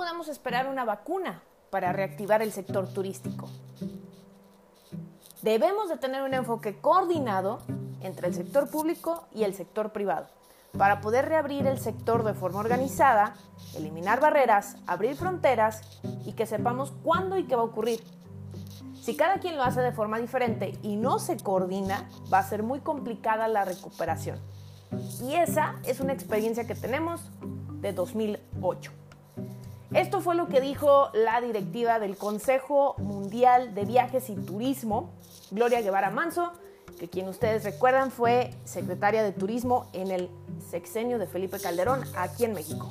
podemos esperar una vacuna para reactivar el sector turístico. Debemos de tener un enfoque coordinado entre el sector público y el sector privado para poder reabrir el sector de forma organizada, eliminar barreras, abrir fronteras y que sepamos cuándo y qué va a ocurrir. Si cada quien lo hace de forma diferente y no se coordina, va a ser muy complicada la recuperación. Y esa es una experiencia que tenemos de 2008. Esto fue lo que dijo la directiva del Consejo Mundial de Viajes y Turismo, Gloria Guevara Manso, que quien ustedes recuerdan fue secretaria de Turismo en el sexenio de Felipe Calderón aquí en México.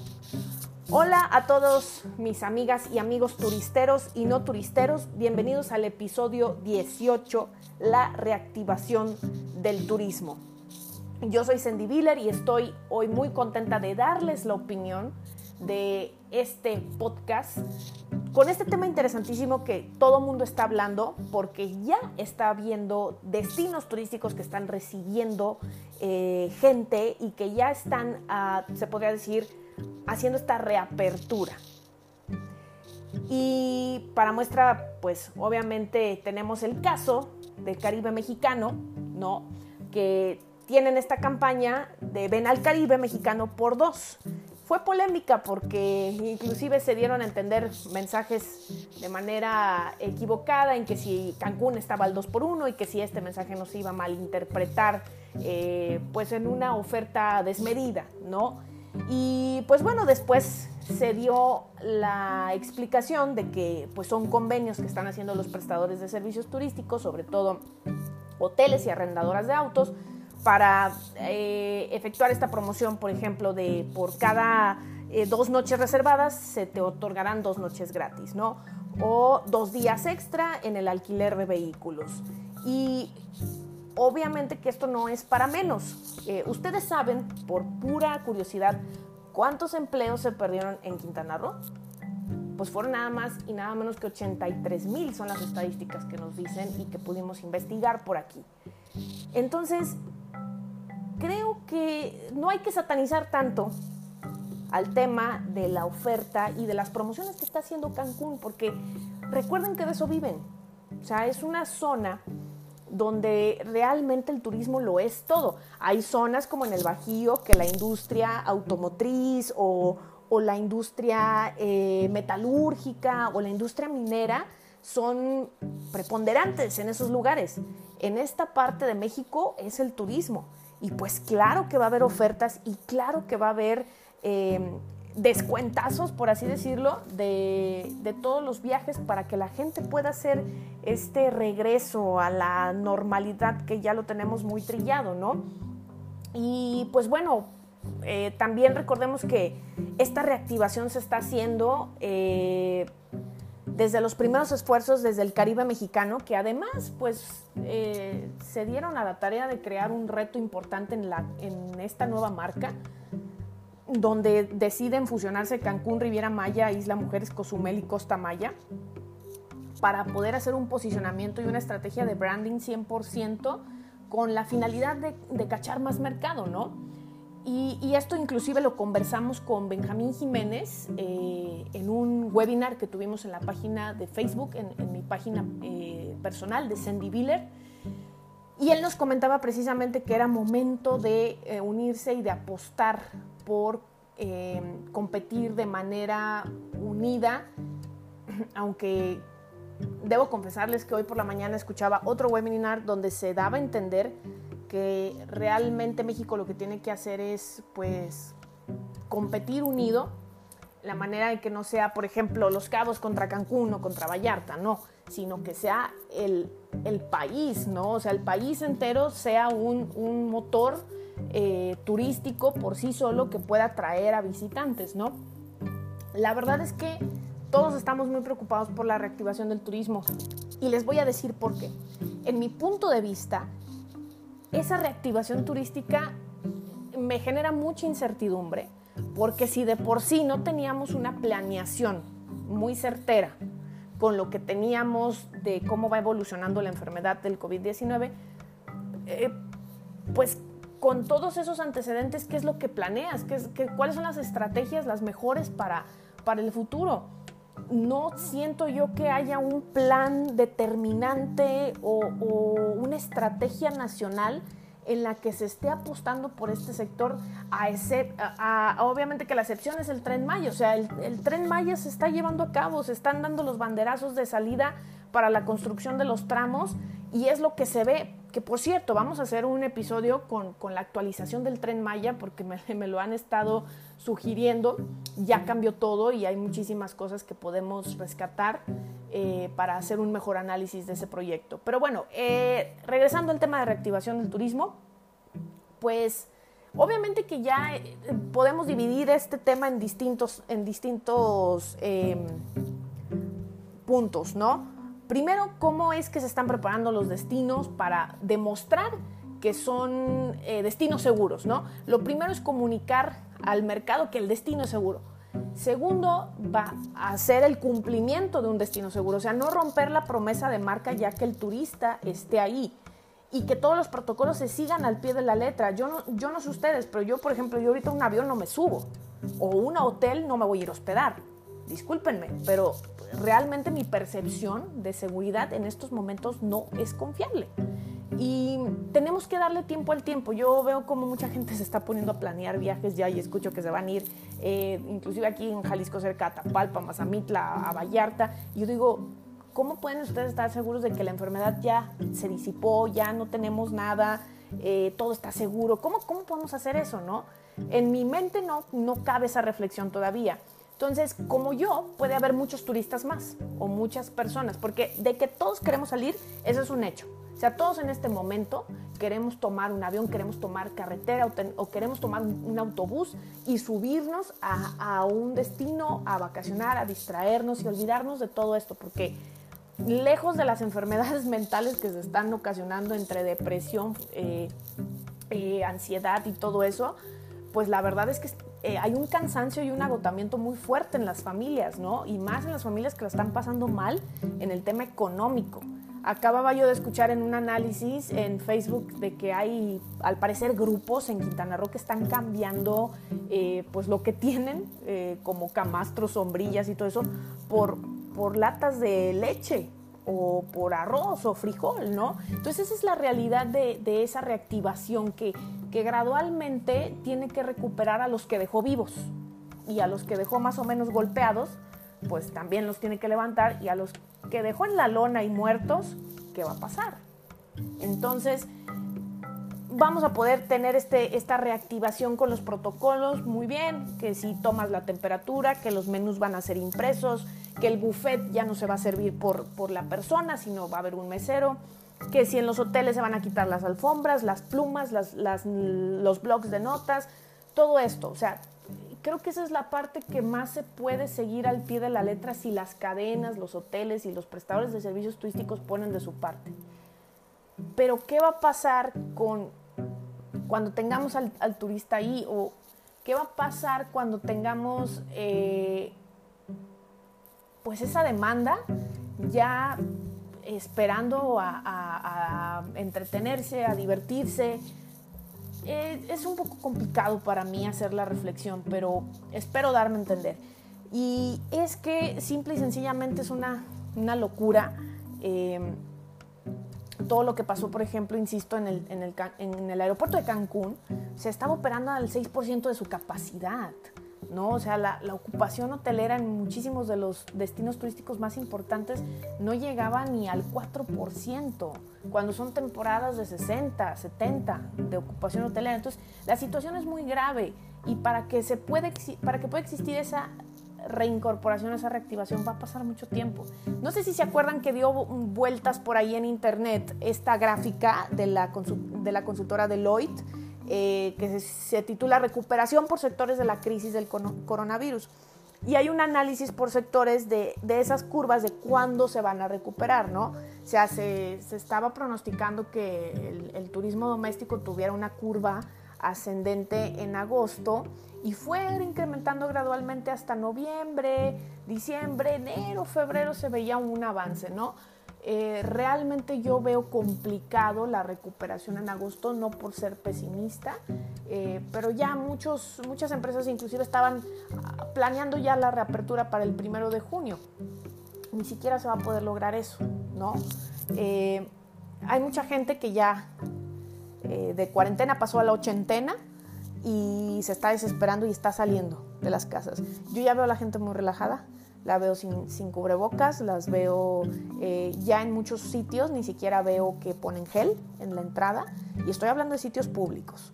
Hola a todos mis amigas y amigos turisteros y no turisteros, bienvenidos al episodio 18, la reactivación del turismo. Yo soy Sandy Viller y estoy hoy muy contenta de darles la opinión de este podcast con este tema interesantísimo que todo mundo está hablando porque ya está habiendo destinos turísticos que están recibiendo eh, gente y que ya están, ah, se podría decir, haciendo esta reapertura. Y para muestra, pues obviamente tenemos el caso del Caribe mexicano, ¿no? Que tienen esta campaña de Ven al Caribe mexicano por dos. Fue polémica porque inclusive se dieron a entender mensajes de manera equivocada en que si Cancún estaba al 2 por 1 y que si este mensaje no se iba a malinterpretar eh, pues en una oferta desmedida, ¿no? Y pues bueno, después se dio la explicación de que pues son convenios que están haciendo los prestadores de servicios turísticos, sobre todo hoteles y arrendadoras de autos, para eh, efectuar esta promoción, por ejemplo, de por cada eh, dos noches reservadas se te otorgarán dos noches gratis, ¿no? O dos días extra en el alquiler de vehículos. Y obviamente que esto no es para menos. Eh, ustedes saben, por pura curiosidad, cuántos empleos se perdieron en Quintana Roo. Pues fueron nada más y nada menos que 83 mil son las estadísticas que nos dicen y que pudimos investigar por aquí. Entonces, creo que no hay que satanizar tanto al tema de la oferta y de las promociones que está haciendo Cancún, porque recuerden que de eso viven. O sea, es una zona donde realmente el turismo lo es todo. Hay zonas como en el Bajío que la industria automotriz o, la industria eh, metalúrgica o la industria minera son preponderantes en esos lugares. En esta parte de México es el turismo. Y pues claro que va a haber ofertas y claro que va a haber em, descuentazos, por así decirlo, de, de, todos los viajes para que la gente pueda hacer este regreso a la normalidad que ya lo tenemos muy trillado, ¿no? Y pues bueno, eh, también recordemos que esta reactivación se está haciendo eh, desde los primeros esfuerzos desde el Caribe mexicano, que además pues eh, se dieron a la tarea de crear un reto importante en, esta nueva marca, donde deciden fusionarse Cancún, Riviera Maya, Isla Mujeres, Cozumel y Costa Maya, para poder hacer un posicionamiento y una estrategia de branding 100% con la finalidad de cachar más mercado, ¿no? Y, esto inclusive lo conversamos con Benjamín Jiménez eh, en un webinar que tuvimos en la página de Facebook, en, mi página eh, personal de Sandy Biller. Y él nos comentaba precisamente que era momento de eh, unirse y de apostar por competir de manera unida, aunque debo confesarles que hoy por la mañana escuchaba otro webinar donde se daba a entender que realmente México lo que tiene que hacer es pues competir unido, la manera de que no sea, por ejemplo, Los Cabos contra Cancún o contra Vallarta, no, sino que sea el, país, ¿no? O sea, el país entero sea un, motor eh, turístico por sí solo que pueda atraer a visitantes, ¿no? La verdad es que todos estamos muy preocupados por la reactivación del turismo y les voy a decir por qué. En mi punto de vista, esa reactivación turística me genera mucha incertidumbre, porque si de por sí no teníamos una planeación muy certera con lo que teníamos de cómo va evolucionando la enfermedad del COVID-19, eh, pues con todos esos antecedentes, ¿qué es lo que planeas? ¿Qué, ¿Cuáles son las estrategias las mejores para para el futuro. No siento yo que haya un plan determinante o, una estrategia nacional en la que se esté apostando por este sector, a, obviamente que la excepción es el tren Maya, o sea, el tren Maya se está llevando a cabo, se están dando los banderazos de salida para la construcción de los tramos y es lo que se ve, que por cierto, vamos a hacer un episodio con, la actualización del tren Maya porque me, lo han estado sugiriendo. Ya cambió todo y hay muchísimas cosas que podemos rescatar eh, para hacer un mejor análisis de ese proyecto. Pero bueno, eh, regresando al tema de reactivación del turismo, pues obviamente que ya eh, podemos dividir este tema en distintos, en distintos em, puntos, ¿no? Primero, cómo es que se están preparando los destinos para demostrar que son eh, destinos seguros, ¿no? Lo primero es comunicar al mercado que el destino es seguro. Segundo, va a ser el cumplimiento de un destino seguro, o sea, no romper la promesa de marca ya que el turista esté ahí y que todos los protocolos se sigan al pie de la letra. Yo no, yo no sé ustedes, pero yo, por ejemplo, yo ahorita un avión no me subo o un hotel no me voy a ir a hospedar. Discúlpenme, pero realmente mi percepción de seguridad en estos momentos no es confiable. Y tenemos que darle tiempo al tiempo. Yo veo como mucha gente se está poniendo a planear viajes ya y escucho que se van a ir, eh, inclusive aquí en Jalisco cerca a Tapalpa, Mazamitla, a Vallarta. Yo digo, ¿cómo pueden ustedes estar seguros de que la enfermedad ya se disipó, ya no tenemos nada, eh, todo está seguro? ¿Cómo, ¿Cómo podemos hacer eso, no? En mi mente no, no cabe esa reflexión todavía. Entonces, como yo, puede haber muchos turistas más o muchas personas, porque de que todos queremos salir, eso es un hecho. O sea, todos en este momento queremos tomar un avión, queremos tomar carretera o, queremos tomar un, autobús y subirnos a, un destino, a vacacionar, a distraernos y olvidarnos de todo esto, porque lejos de las enfermedades mentales que se están ocasionando entre depresión, eh, eh, ansiedad y todo eso, pues la verdad es que eh, hay un cansancio y un agotamiento muy fuerte en las familias, ¿no? Y más en las familias que lo están pasando mal en el tema económico. Acababa yo de escuchar en un análisis en Facebook de que hay, al parecer, grupos en Quintana Roo que están cambiando eh, pues lo que tienen, eh, como camastros, sombrillas y todo eso, por, por latas de leche, o por arroz o frijol, ¿no? Entonces esa es la realidad de, esa reactivación que, que gradualmente tiene que recuperar a los que dejó vivos y a los que dejó más o menos golpeados, pues también los tiene que levantar y a los que dejó en la lona y muertos, ¿qué va a pasar? Entonces, vamos a poder tener este, esta reactivación con los protocolos muy bien, que si tomas la temperatura, que los menús van a ser impresos, que el buffet ya no se va a servir por, por la persona, sino va a haber un mesero, que si en los hoteles se van a quitar las alfombras, las plumas, los blogs de notas, todo esto. O sea, creo que esa es la parte que más se puede seguir al pie de la letra si las cadenas, los hoteles y los prestadores de servicios turísticos ponen de su parte. Pero ¿qué va a pasar con cuando tengamos al, turista ahí o qué va a pasar cuando tengamos eh, pues esa demanda ya esperando a, entretenerse, a divertirse. Eh, es un poco complicado para mí hacer la reflexión, pero espero darme a entender. Y es que simple y sencillamente es una, locura. Eh, todo lo que pasó, por ejemplo, insisto, en el, en el, en el aeropuerto de Cancún, se estaba operando al 6% de su capacidad. ¿No? O sea, la, la, ocupación hotelera en muchísimos de los destinos turísticos más importantes no llegaba ni al 4%, cuando son temporadas de 60, 70 de ocupación hotelera. Entonces, la situación es muy grave y para que, se puede, para que pueda existir esa reincorporación, esa reactivación, va a pasar mucho tiempo. No sé si se acuerdan que dio vueltas por ahí en internet esta gráfica de la, de la consultora Deloitte, eh, que se, titula Recuperación por sectores de la crisis del coronavirus. Y hay un análisis por sectores de, esas curvas de cuándo se van a recuperar, ¿no? O sea, se, estaba pronosticando que el, el turismo doméstico tuviera una curva ascendente en agosto y fue incrementando gradualmente hasta noviembre, diciembre, enero, febrero se veía un avance, ¿no? Eh, realmente yo veo complicado la recuperación en agosto, no por ser pesimista, eh, pero ya muchas empresas inclusive estaban ah, planeando ya la reapertura para el primero de junio. Ni siquiera se va a poder lograr eso, ¿no? Eh, hay mucha gente que ya de cuarentena pasó a la ochentena y se está desesperando y está saliendo de las casas. Yo ya veo a la gente muy relajada la veo sin, cubrebocas, las veo eh, ya en muchos sitios, ni siquiera veo que ponen gel en la entrada, y estoy hablando de sitios públicos.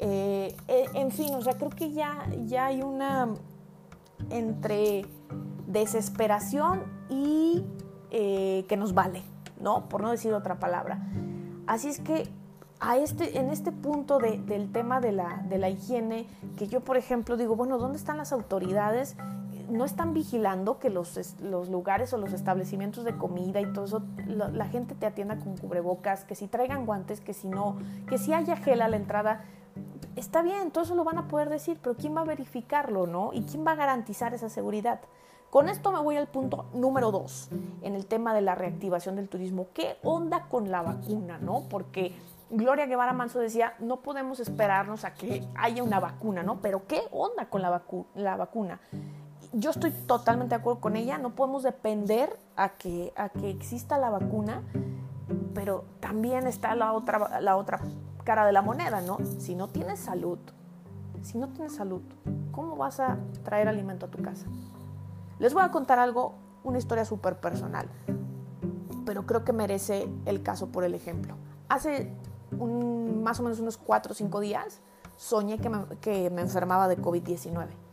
Eh, eh, en fin, o sea, creo que ya, ya hay una entre desesperación y que nos vale, ¿no? Por no decir otra palabra. Así es que a este, en este punto del tema de la, de la higiene, que yo, por ejemplo, digo, bueno, ¿dónde están las autoridades no están vigilando que los, los, lugares o los establecimientos de comida y todo eso, la, gente te atienda con cubrebocas, que si traigan guantes, que si no, que si haya gel a la entrada. Está bien, todo eso lo van a poder decir, pero ¿quién va a verificarlo, no? ¿Y quién va a garantizar esa seguridad? Con esto me voy al punto número dos, en el tema de la reactivación del turismo. ¿Qué onda con la vacuna, no? Porque Gloria Guevara Manso decía, no podemos esperarnos a que haya una vacuna, ¿no? Pero ¿qué onda con la, la vacuna? Yo estoy totalmente de acuerdo con ella, no podemos depender a que, a que exista la vacuna, pero también está la otra, la otra cara de la moneda, ¿no? Si no tienes salud, si no tienes salud, ¿cómo vas a traer alimento a tu casa? Les voy a contar algo, una historia súper personal, pero creo que merece el caso por el ejemplo. Hace más o menos unos 4 o 5 días soñé que me, que me enfermaba de COVID-19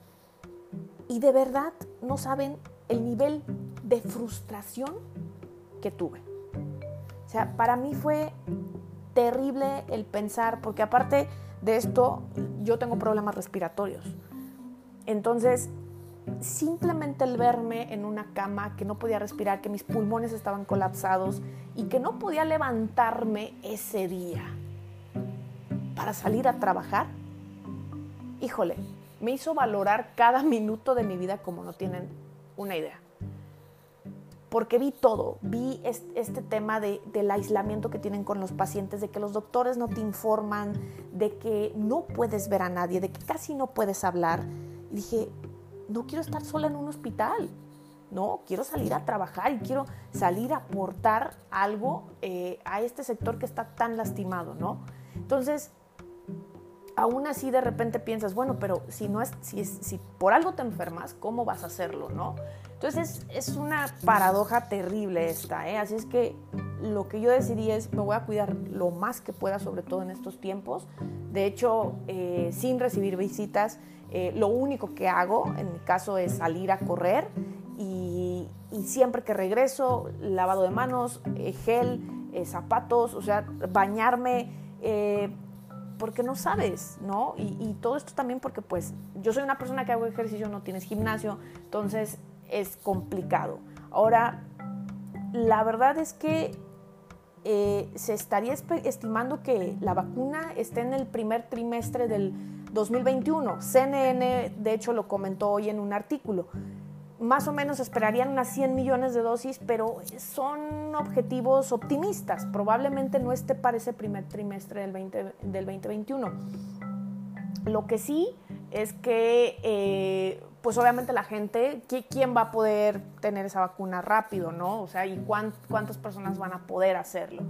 y de verdad no saben el nivel de frustración que tuve. O sea, para mí fue terrible el pensar, porque aparte de esto, yo tengo problemas respiratorios. Entonces, simplemente el verme en una cama, que no podía respirar, que mis pulmones estaban colapsados y que no podía levantarme ese día para salir a trabajar, híjole, me hizo valorar cada minuto de mi vida como no tienen una idea. Porque vi todo, vi este, tema del aislamiento que tienen con los pacientes, de que los doctores no te informan, de que no puedes ver a nadie, de que casi no puedes hablar. Y dije, no quiero estar sola en un hospital, no, quiero salir a trabajar y quiero salir a aportar algo eh, a este sector que está tan lastimado, ¿no? Entonces, aún así de repente piensas, bueno, pero si no es, si, si por algo te enfermas, ¿cómo vas a hacerlo, no? Entonces es, una paradoja terrible esta, ¿eh? Así es que lo que yo decidí es, me voy a cuidar lo más que pueda, sobre todo en estos tiempos. De hecho, eh, sin recibir visitas, eh, lo único que hago, en mi caso, es salir a correr y, y siempre que regreso, lavado de manos, eh, gel, zapatos, o sea, bañarme porque no sabes, ¿no? Y, todo esto también porque pues yo soy una persona que hago ejercicio, no tienes gimnasio, entonces es complicado. Ahora, la verdad es que eh, se estaría estimando que la vacuna esté en el primer trimestre del 2021. CNN, de hecho, lo comentó hoy en un artículo más o menos esperarían unas 100 millones de dosis, pero son objetivos optimistas. Probablemente no esté para ese primer trimestre del, 2021. Lo que sí es que, eh, pues obviamente la gente, ¿quién va a poder tener esa vacuna rápido, no? O sea, ¿y cuántas personas van a poder hacerlo?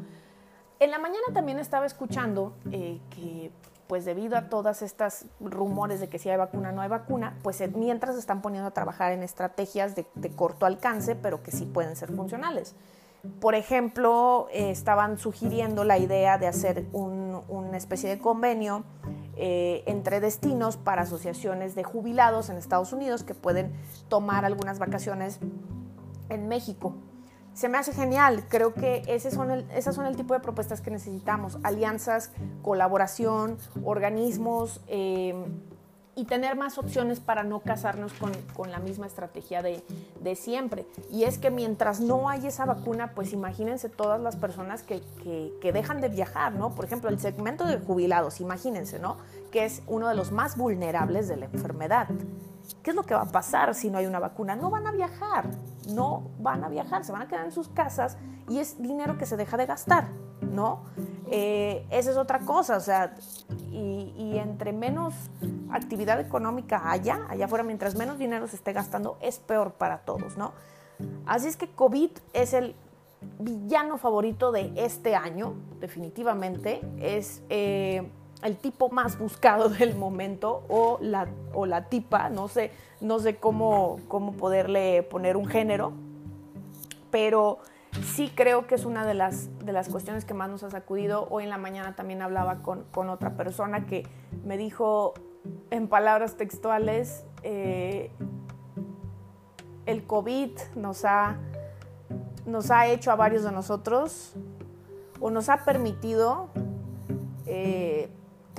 En la mañana también estaba escuchando eh, que pues debido a todas estas rumores de que si hay vacuna no hay vacuna, pues eh, mientras están poniendo a trabajar en estrategias de, corto alcance, pero que sí pueden ser funcionales. Por ejemplo, eh, estaban sugiriendo la idea de hacer una especie de convenio eh, entre destinos para asociaciones de jubilados en Estados Unidos que pueden tomar algunas vacaciones en México se me hace genial. Creo que ese son el, esas son el tipo de propuestas que necesitamos. Alianzas, colaboración, organismos eh, y tener más opciones para no casarnos con, la misma estrategia de, siempre. Y es que mientras no hay esa vacuna, pues imagínense todas las personas que, que, dejan de viajar, ¿no? Por ejemplo, el segmento de jubilados, imagínense, ¿no? Que es uno de los más vulnerables de la enfermedad. ¿Qué es lo que va a pasar si no hay una vacuna? No van a viajar, no van a viajar, se van a quedar en sus casas y es dinero que se deja de gastar, ¿no? Eh, esa es otra cosa, o sea, y, entre menos actividad económica haya, allá afuera, mientras menos dinero se esté gastando, es peor para todos, ¿no? Así es que COVID es el villano favorito de este año, definitivamente. Es eh, el tipo más buscado del momento o la, o la tipa, no sé, no sé cómo, cómo poderle poner un género, pero sí creo que es una de las, de las cuestiones que más nos ha sacudido. Hoy en la mañana también hablaba con, con otra persona que me dijo en palabras textuales, eh, el COVID nos ha, nos ha hecho a varios de nosotros o nos ha permitido eh,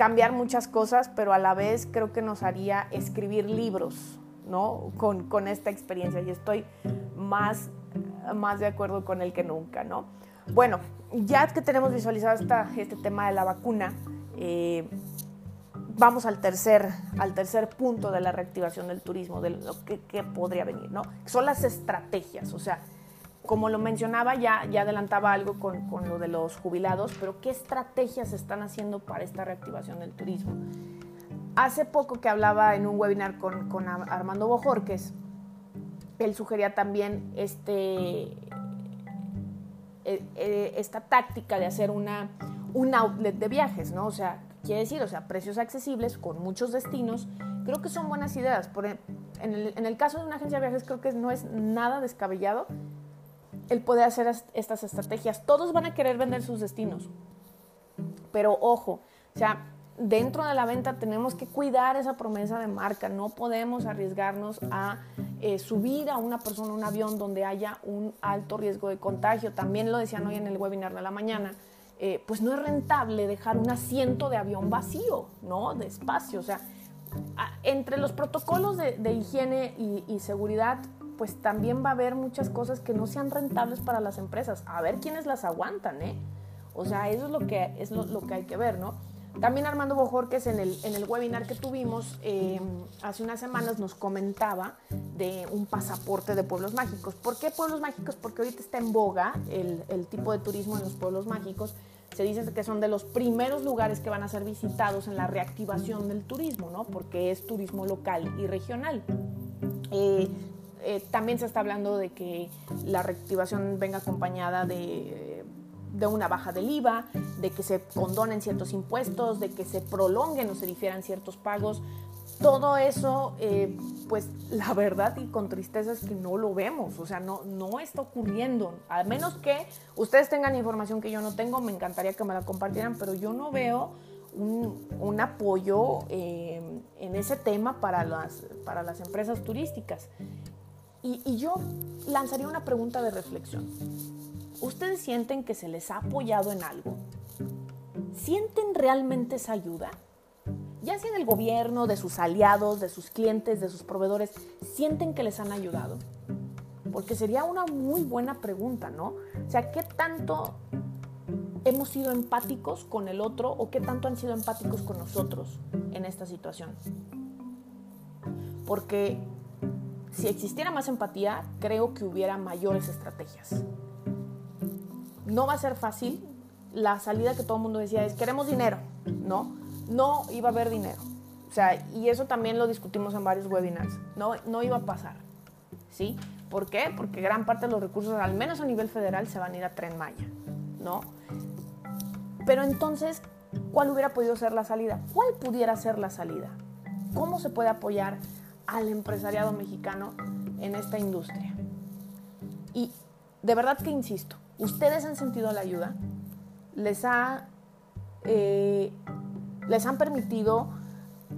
cambiar muchas cosas, pero a la vez creo que nos haría escribir libros, ¿no? Con, con esta experiencia y estoy más, más de acuerdo con él que nunca, ¿no? Bueno, ya que tenemos visualizado esta, este tema de la vacuna, eh, vamos al tercer, al tercer punto de la reactivación del turismo, de lo que, podría venir, ¿no? Son las estrategias, o sea, como lo mencionaba, ya, ya adelantaba algo con, con, lo de los jubilados, pero ¿qué estrategias están haciendo para esta reactivación del turismo? Hace poco que hablaba en un webinar con, con Armando Bojorques, él sugería también este, eh, eh, esta táctica de hacer una, un outlet de viajes, ¿no? O sea, Quiere decir, o sea, precios accesibles con muchos destinos, creo que son buenas ideas. Por, en, en el caso de una agencia de viajes creo que no es nada descabellado el poder hacer estas estrategias. Todos van a querer vender sus destinos, pero ojo, o sea, dentro de la venta tenemos que cuidar esa promesa de marca. No podemos arriesgarnos a eh, subir a una persona a un avión donde haya un alto riesgo de contagio. También lo decían hoy en el webinar de la mañana. Eh, pues no es rentable dejar un asiento de avión vacío, ¿no? De espacio. O sea, entre los protocolos de, higiene y, seguridad, pues también va a haber muchas cosas que no sean rentables para las empresas. A ver quiénes las aguantan, ¿eh? O sea, eso es lo que, es lo, que hay que ver, ¿no? También Armando Bojorques en el, en el webinar que tuvimos eh, hace unas semanas nos comentaba de un pasaporte de pueblos mágicos. ¿Por qué pueblos mágicos? Porque ahorita está en boga el, el tipo de turismo en los pueblos mágicos se dice que son de los primeros lugares que van a ser visitados en la reactivación del turismo, ¿no? Porque es turismo local y regional. Eh, eh, también se está hablando de que la reactivación venga acompañada de, de, una baja del IVA, de que se condonen ciertos impuestos, de que se prolonguen o se difieran ciertos pagos todo eso, eh, pues la verdad y con tristeza es que no lo vemos, o sea, no, no está ocurriendo. A menos que ustedes tengan información que yo no tengo, me encantaría que me la compartieran, pero yo no veo un, apoyo eh, en ese tema para las, para las empresas turísticas. Y, yo lanzaría una pregunta de reflexión. ¿Ustedes sienten que se les ha apoyado en algo? ¿Sienten realmente esa ayuda? ya sea del gobierno, de sus aliados, de sus clientes, de sus proveedores, sienten que les han ayudado? Porque sería una muy buena pregunta, ¿no? O sea, ¿qué tanto hemos sido empáticos con el otro o qué tanto han sido empáticos con nosotros en esta situación? Porque si existiera más empatía, creo que hubiera mayores estrategias. No va a ser fácil. La salida que todo el mundo decía es, queremos dinero, ¿no? no iba a haber dinero. O sea, y eso también lo discutimos en varios webinars. No, no iba a pasar. ¿Sí? ¿Por qué? Porque gran parte de los recursos, al menos a nivel federal, se van a ir a Tren Maya. ¿No? Pero entonces, ¿cuál hubiera podido ser la salida? ¿Cuál pudiera ser la salida? ¿Cómo se puede apoyar al empresariado mexicano en esta industria? Y de verdad que insisto, ¿ustedes han sentido la ayuda? ¿Les ha eh, les han permitido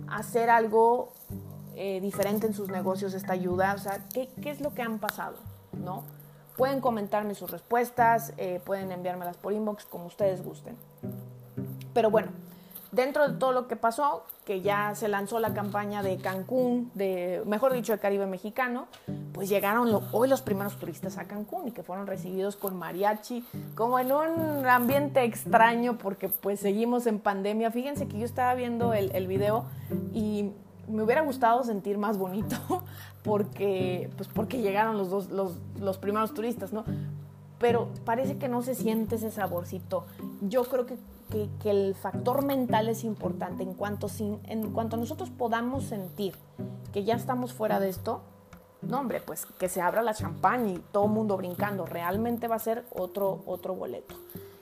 hacer algo eh, diferente en sus negocios esta ayuda? O sea, ¿qué, es lo que han pasado? ¿No? Pueden comentarme sus respuestas, eh, pueden enviármelas por inbox como ustedes gusten. Pero bueno, dentro de todo lo que pasó, que ya se lanzó la campaña de Cancún, de, mejor dicho, de Caribe Mexicano, pues llegaron hoy los primeros turistas a Cancún y que fueron recibidos con mariachi, como en un ambiente extraño porque pues seguimos en pandemia. Fíjense que yo estaba viendo el, video y me hubiera gustado sentir más bonito porque, pues porque llegaron los, dos, los, los primeros turistas, ¿no? Pero parece que no se siente ese saborcito. Yo creo que, que, el factor mental es importante. En cuanto, en cuanto nosotros podamos sentir que ya estamos fuera de esto, no, hombre, pues que se abra la champaña y todo mundo brincando. Realmente va a ser otro, otro boleto.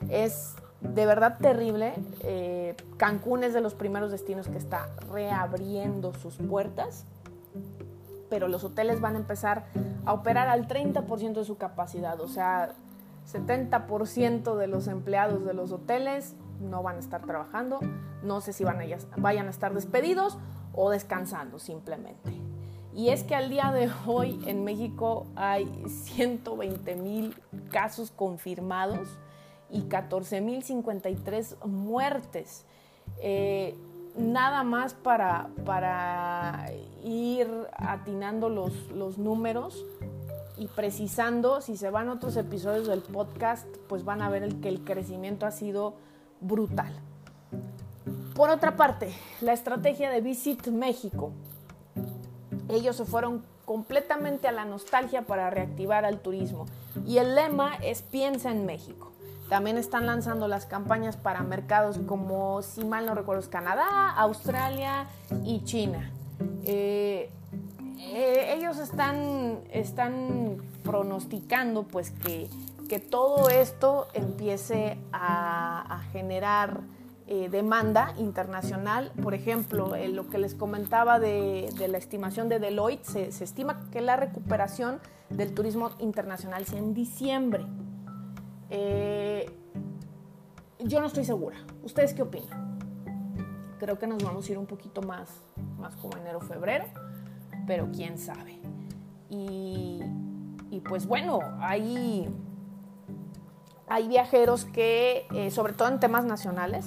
Es de verdad terrible. Eh, Cancún es de los primeros destinos que está reabriendo sus puertas, pero los hoteles van a empezar a operar al 30% de su capacidad, o sea, 70% de los empleados de los hoteles no van a estar trabajando, no sé si van a, vayan a estar despedidos o descansando simplemente. Y es que al día de hoy en México hay 120 mil casos confirmados y 14.053 muertes. Eh, nada más para, para ir atinando los, los números y precisando, si se van otros episodios del podcast, pues van a ver el, que el crecimiento ha sido brutal. Por otra parte, la estrategia de Visit México. Ellos se fueron completamente a la nostalgia para reactivar al turismo y el lema es piensa en México. También están lanzando las campañas para mercados como, si mal no recuerdo, Canadá, Australia y China. Eh, eh, ellos están, están pronosticando pues que, que todo esto empiece a, generar eh, demanda internacional. Por ejemplo, lo que les comentaba de, la estimación de Deloitte, se, se estima que la recuperación del turismo internacional sea en diciembre. Eh, yo no estoy segura. ¿Ustedes qué opinan? Creo que nos vamos a ir un poquito más, más como enero, febrero, pero quién sabe. Y, pues bueno, hay, hay viajeros que, eh, sobre todo en temas nacionales,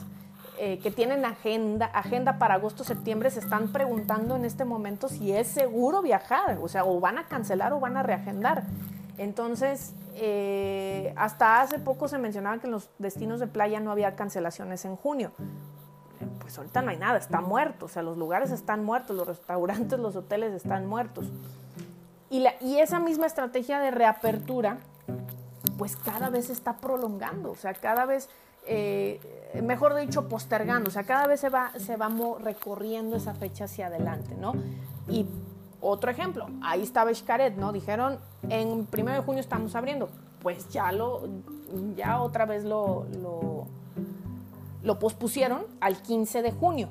eh, que tienen agenda, agenda para agosto, septiembre, se están preguntando en este momento si es seguro viajar, o sea, o van a cancelar o van a reagendar. Entonces, eh, hasta hace poco se mencionaba que en los destinos de playa no había cancelaciones en junio. Pues ahorita no hay nada, está muerto, o sea, los lugares están muertos, los restaurantes, los hoteles están muertos. Y, la, y esa misma estrategia de reapertura, pues cada vez se está prolongando, o sea, cada vez, eh, mejor dicho, postergando, o sea, cada vez se va, se recorriendo esa fecha hacia adelante, ¿no? Y otro ejemplo, ahí estaba Xcaret, ¿no? Dijeron, en primero de junio estamos abriendo. Pues ya lo, ya otra vez lo, pospusieron al 15 de junio.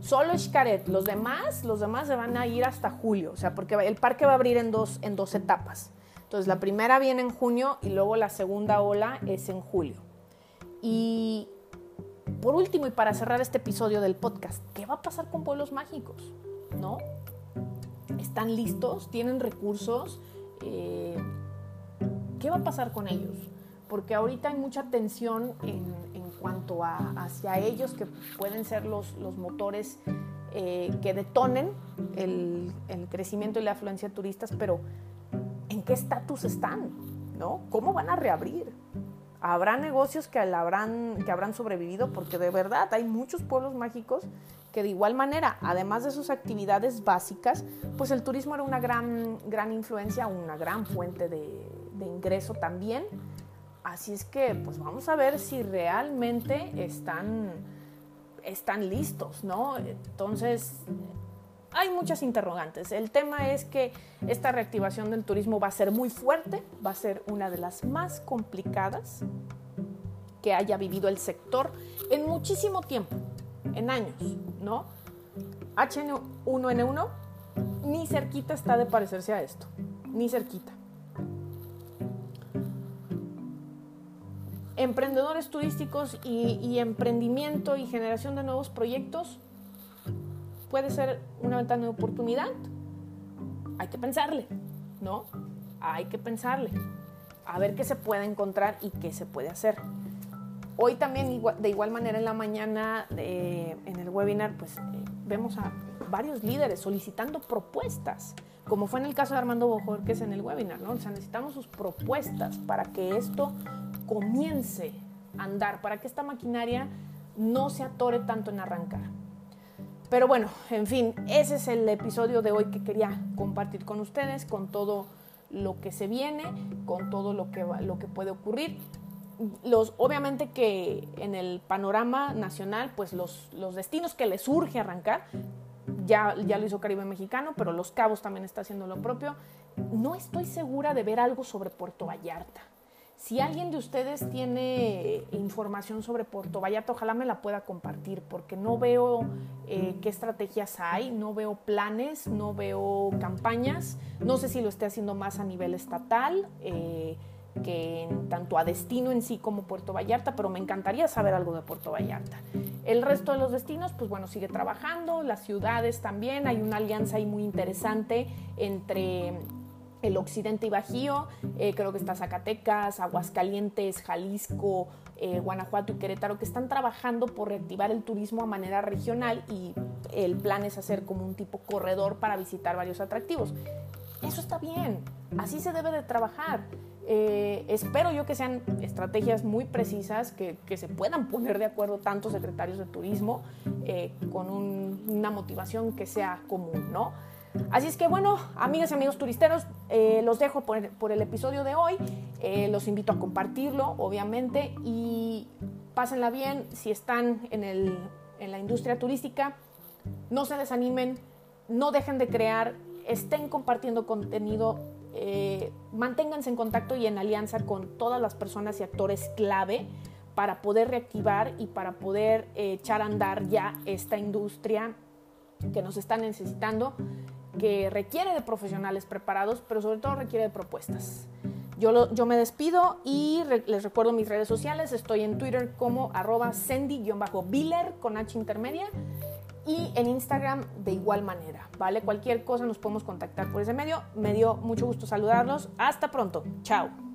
Solo Xcaret, los demás, los demás se van a ir hasta julio, o sea, porque el parque va a abrir en dos, en dos etapas. Entonces, la primera viene en junio y luego la segunda ola es en julio. Y por último, y para cerrar este episodio del podcast, ¿qué va a pasar con pueblos mágicos? ¿No? están listos, tienen recursos. Eh, ¿Qué va a pasar con ellos? Porque ahorita hay mucha tensión en, cuanto a hacia ellos que pueden ser los, los motores eh, que detonen el, crecimiento y la afluencia de turistas, pero ¿en qué estatus están? ¿no? ¿Cómo van a reabrir? Habrá negocios que habrán, que habrán sobrevivido porque de verdad hay muchos pueblos mágicos que de igual manera, además de sus actividades básicas, pues el turismo era una gran, gran influencia, una gran fuente de, ingreso también. Así es que, pues vamos a ver si realmente están, están listos, ¿no? Entonces, hay muchas interrogantes. El tema es que esta reactivación del turismo va a ser muy fuerte, va a ser una de las más complicadas que haya vivido el sector en muchísimo tiempo en años, ¿no? HN1N1 ni cerquita está de parecerse a esto, ni cerquita. Emprendedores turísticos y, emprendimiento y generación de nuevos proyectos puede ser una ventana de oportunidad. Hay que pensarle, ¿no? Hay que pensarle. A ver qué se puede encontrar y qué se puede hacer. Hoy también de igual manera en la mañana en el webinar pues eh, vemos a varios líderes solicitando propuestas, como fue en el caso de Armando es en el webinar, ¿no? O sea, necesitamos sus propuestas para que esto comience a andar, para que esta maquinaria no se atore tanto en arrancar. Pero bueno, en fin, ese es el episodio de hoy que quería compartir con ustedes, con todo lo que se viene, con todo lo que, lo que puede ocurrir. Los, obviamente que en el panorama nacional, pues los, los destinos que les urge arrancar, ya, ya lo hizo Caribe Mexicano, pero Los Cabos también está haciendo lo propio. No estoy segura de ver algo sobre Puerto Vallarta. Si alguien de ustedes tiene información sobre Puerto Vallarta, ojalá me la pueda compartir, porque no veo eh, qué estrategias hay, no veo planes, no veo campañas. No sé si lo esté haciendo más a nivel estatal. Eh, que tanto a destino en sí como Puerto Vallarta, pero me encantaría saber algo de Puerto Vallarta. El resto de los destinos, pues bueno, sigue trabajando, las ciudades también, hay una alianza ahí muy interesante entre el occidente y Bajío, eh, creo que está Zacatecas, Aguascalientes, Jalisco, eh, Guanajuato y Querétaro, que están trabajando por reactivar el turismo a manera regional y el plan es hacer como un tipo corredor para visitar varios atractivos. Eso está bien, así se debe de trabajar. Eh, espero yo que sean estrategias muy precisas, que, se puedan poner de acuerdo tantos secretarios de turismo con una motivación que sea común, ¿no? Así es que bueno, amigas y amigos turisteros, eh, los dejo por, el episodio de hoy. Eh, los invito a compartirlo, obviamente, y pásenla bien si están en, la industria turística. No se desanimen, no dejen de crear, estén compartiendo contenido, eh, manténganse en contacto y en alianza con todas las personas y actores clave para poder reactivar y para poder echar a andar ya esta industria que nos está necesitando que requiere de profesionales preparados, pero sobre todo requiere de propuestas. Yo, yo me despido y les recuerdo mis redes sociales. Estoy en Twitter como arroba Sendy-Biller con H intermedia y en Instagram de igual manera, ¿vale? Cualquier cosa nos podemos contactar por ese medio. Me dio mucho gusto saludarlos. Hasta pronto. Chao.